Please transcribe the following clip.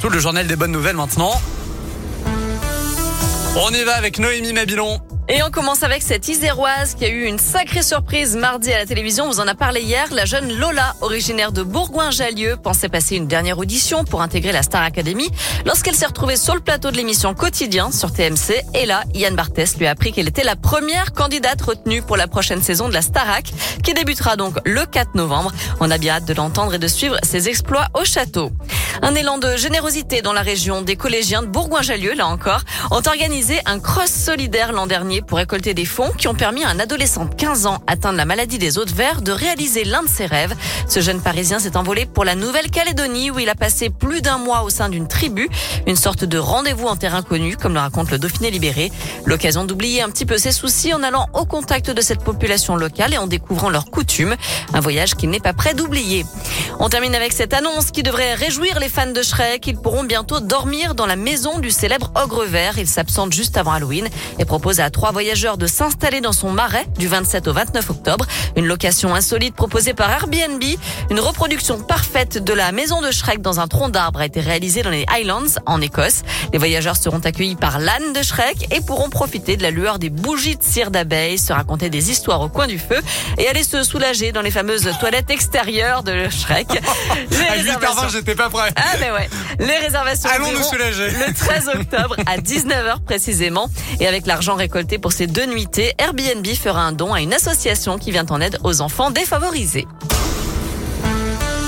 Tout le journal des bonnes nouvelles maintenant. On y va avec Noémie Mabilon. Et on commence avec cette Iséroise qui a eu une sacrée surprise mardi à la télévision. On vous en a parlé hier. La jeune Lola, originaire de Bourgoin-Jallieu, pensait passer une dernière audition pour intégrer la Star Academy lorsqu'elle s'est retrouvée sur le plateau de l'émission Quotidien sur TMC. Et là, Yann Barthès lui a appris qu'elle était la première candidate retenue pour la prochaine saison de la Starac qui débutera donc le 4 novembre. On a bien hâte de l'entendre et de suivre ses exploits au château. Un élan de générosité dans la région. Des collégiens de Bourgoin-Jallieu, là encore, ont organisé un cross solidaire l'an dernier pour récolter des fonds qui ont permis à un adolescent de 15 ans atteint de la maladie des de verre de réaliser l'un de ses rêves. Ce jeune Parisien s'est envolé pour la Nouvelle-Calédonie où il a passé plus d'un mois au sein d'une tribu, une sorte de rendez-vous en terrain connu, comme le raconte le Dauphiné libéré. L'occasion d'oublier un petit peu ses soucis en allant au contact de cette population locale et en découvrant leurs coutumes. Un voyage qu'il n'est pas prêt d'oublier. On termine avec cette annonce qui devrait réjouir les fans de Shrek. Ils pourront bientôt dormir dans la maison du célèbre ogre vert. Il s'absente juste avant Halloween et propose à trois voyageurs de s'installer dans son marais du 27 au 29 octobre. Une location insolite proposée par Airbnb. Une reproduction parfaite de la maison de Shrek dans un tronc d'arbre a été réalisée dans les Highlands en Écosse. Les voyageurs seront accueillis par l'âne de Shrek et pourront profiter de la lueur des bougies de cire d'abeille, se raconter des histoires au coin du feu et aller se soulager dans les fameuses toilettes extérieures de Shrek. à 8h20, j'étais pas prêt. Ah mais ouais. Les réservations Allons nous soulager. le 13 octobre à 19h précisément. Et avec l'argent récolté pour ces deux nuitées, Airbnb fera un don à une association qui vient en aide aux enfants défavorisés.